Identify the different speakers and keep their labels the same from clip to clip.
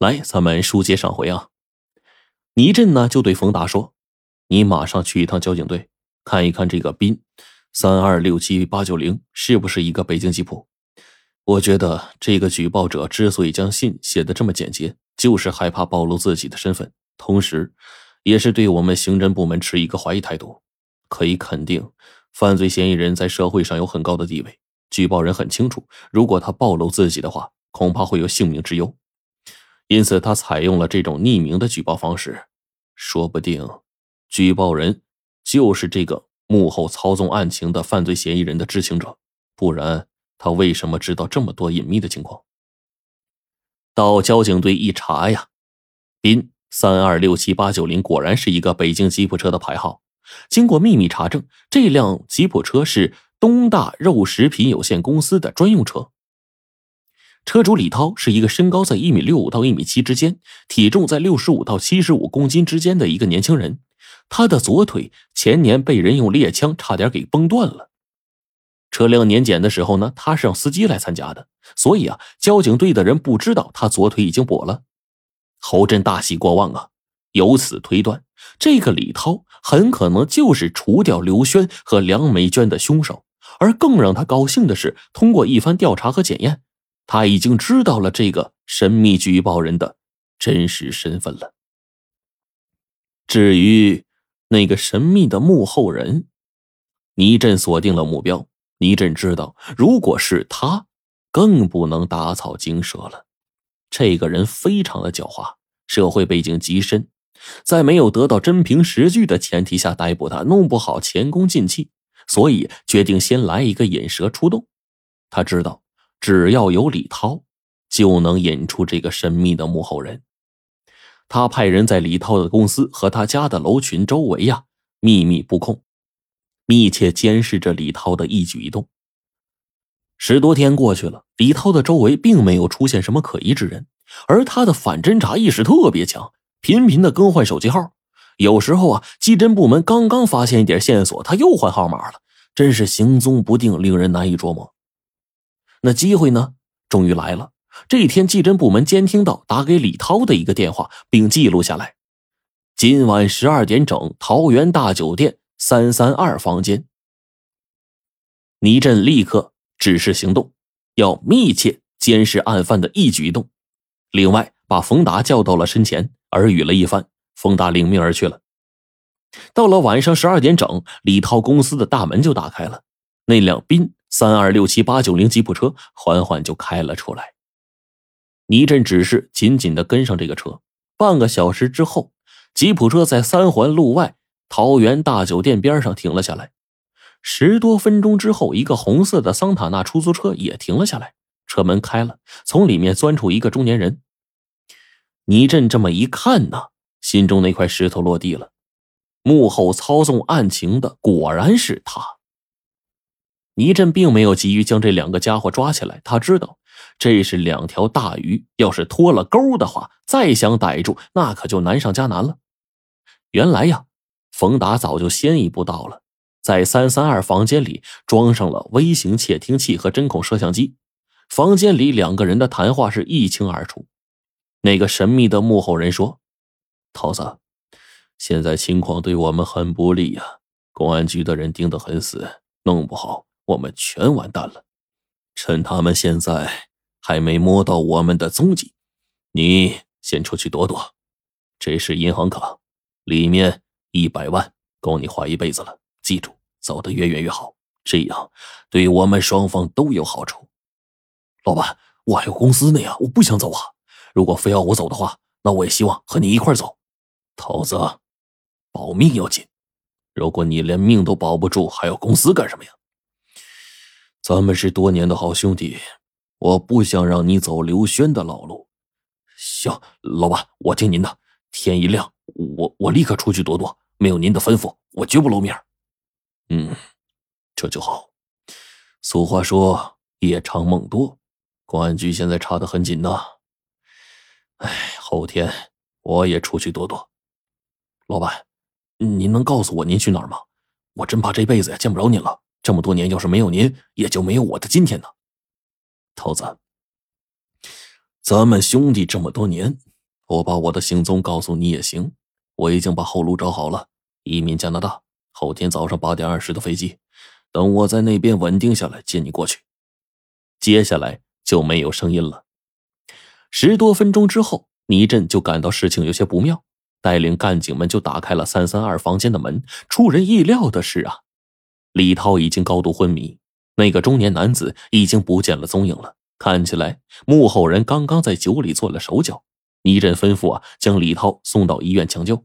Speaker 1: 来，咱们书接上回啊。倪震呢就对冯达说：“你马上去一趟交警队，看一看这个斌三二六七八九零是不是一个北京吉普。我觉得这个举报者之所以将信写的这么简洁，就是害怕暴露自己的身份，同时，也是对我们刑侦部门持一个怀疑态度。可以肯定，犯罪嫌疑人在社会上有很高的地位。举报人很清楚，如果他暴露自己的话，恐怕会有性命之忧。因此，他采用了这种匿名的举报方式。”说不定，举报人就是这个幕后操纵案情的犯罪嫌疑人的知情者，不然他为什么知道这么多隐秘的情况？到交警队一查呀，斌三二六七八九零果然是一个北京吉普车的牌号。经过秘密查证，这辆吉普车是东大肉食品有限公司的专用车。车主李涛是一个身高在一米六五到一米七之间，体重在六十五到七十五公斤之间的一个年轻人。他的左腿前年被人用猎枪差点给崩断了。车辆年检的时候呢，他是让司机来参加的，所以啊，交警队的人不知道他左腿已经跛了。侯震大喜过望啊，由此推断，这个李涛很可能就是除掉刘轩和梁美娟的凶手。而更让他高兴的是，通过一番调查和检验。他已经知道了这个神秘举报人的真实身份了。至于那个神秘的幕后人，倪震锁定了目标。倪震知道，如果是他，更不能打草惊蛇了。这个人非常的狡猾，社会背景极深，在没有得到真凭实据的前提下逮捕他，弄不好前功尽弃。所以决定先来一个引蛇出洞。他知道。只要有李涛，就能引出这个神秘的幕后人。他派人在李涛的公司和他家的楼群周围呀，秘密布控，密切监视着李涛的一举一动。十多天过去了，李涛的周围并没有出现什么可疑之人，而他的反侦查意识特别强，频频的更换手机号。有时候啊，技侦部门刚刚发现一点线索，他又换号码了，真是行踪不定，令人难以捉摸。那机会呢？终于来了。这一天，技侦部门监听到打给李涛的一个电话，并记录下来。今晚十二点整，桃园大酒店三三二房间。倪震立刻指示行动，要密切监视案犯的一举一动。另外，把冯达叫到了身前，耳语了一番。冯达领命而去了。到了晚上十二点整，李涛公司的大门就打开了，那辆宾。三二六七八九零吉普车缓缓就开了出来，倪震指示紧紧的跟上这个车。半个小时之后，吉普车在三环路外桃园大酒店边上停了下来。十多分钟之后，一个红色的桑塔纳出租车也停了下来，车门开了，从里面钻出一个中年人。倪震这么一看呢，心中那块石头落地了，幕后操纵案情的果然是他。倪震并没有急于将这两个家伙抓起来，他知道这是两条大鱼，要是脱了钩的话，再想逮住那可就难上加难了。原来呀，冯达早就先一步到了，在三三二房间里装上了微型窃听器和针孔摄像机，房间里两个人的谈话是一清二楚。那个神秘的幕后人说：“桃子，现在情况对我们很不利呀，公安局的人盯得很死，弄不好。”我们全完蛋了！趁他们现在还没摸到我们的踪迹，你先出去躲躲。这是银行卡，里面一百万够你花一辈子了。记住，走得越远越好，这样对我们双方都有好处。
Speaker 2: 老板，我还有公司呢呀，我不想走啊。如果非要我走的话，那我也希望和你一块走。
Speaker 1: 桃子，保命要紧。如果你连命都保不住，还要公司干什么呀？咱们是多年的好兄弟，我不想让你走刘轩的老路。
Speaker 2: 行，老板，我听您的。天一亮，我我立刻出去躲躲。没有您的吩咐，我绝不露面。
Speaker 1: 嗯，这就好。俗话说夜长梦多，公安局现在查的很紧呐。哎，后天我也出去躲躲。
Speaker 2: 老板，您能告诉我您去哪儿吗？我真怕这辈子也见不着您了。这么多年，要是没有您，也就没有我的今天呢。
Speaker 1: 头子，咱们兄弟这么多年，我把我的行踪告诉你也行。我已经把后路找好了，移民加拿大，后天早上八点二十的飞机。等我在那边稳定下来，接你过去。接下来就没有声音了。十多分钟之后，倪震就感到事情有些不妙，带领干警们就打开了三三二房间的门。出人意料的是啊，李涛已经高度昏迷，那个中年男子已经不见了踪影了。看起来幕后人刚刚在酒里做了手脚。倪震吩咐啊，将李涛送到医院抢救。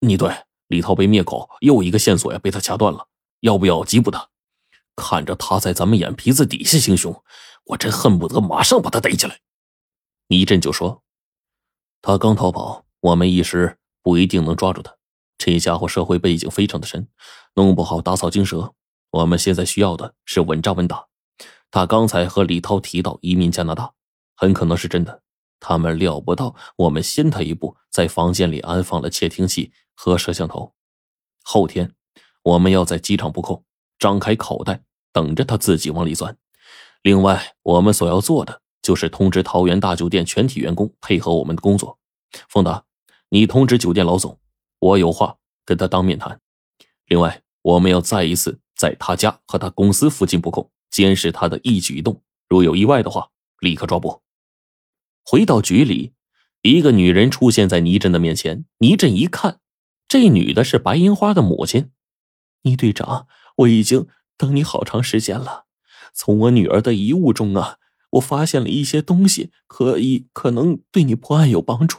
Speaker 1: 倪队，李涛被灭口，又一个线索呀被他掐断了，要不要缉捕他？看着他在咱们眼皮子底下行凶，我真恨不得马上把他逮起来。倪震就说：“他刚逃跑，我们一时不一定能抓住他。这家伙社会背景非常的深，弄不好打草惊蛇。我们现在需要的是稳扎稳打。他刚才和李涛提到移民加拿大，很可能是真的。他们料不到我们先他一步，在房间里安放了窃听器和摄像头。后天，我们要在机场布控，张开口袋。”等着他自己往里钻。另外，我们所要做的就是通知桃园大酒店全体员工配合我们的工作。凤达，你通知酒店老总，我有话跟他当面谈。另外，我们要再一次在他家和他公司附近布控，监视他的一举一动。如有意外的话，立刻抓捕。回到局里，一个女人出现在倪震的面前。倪震一看，这女的是白银花的母亲。倪队长，我已经。等你好长时间了，从我女儿的遗物中啊，我发现了一些东西，可以可能对你破案有帮助。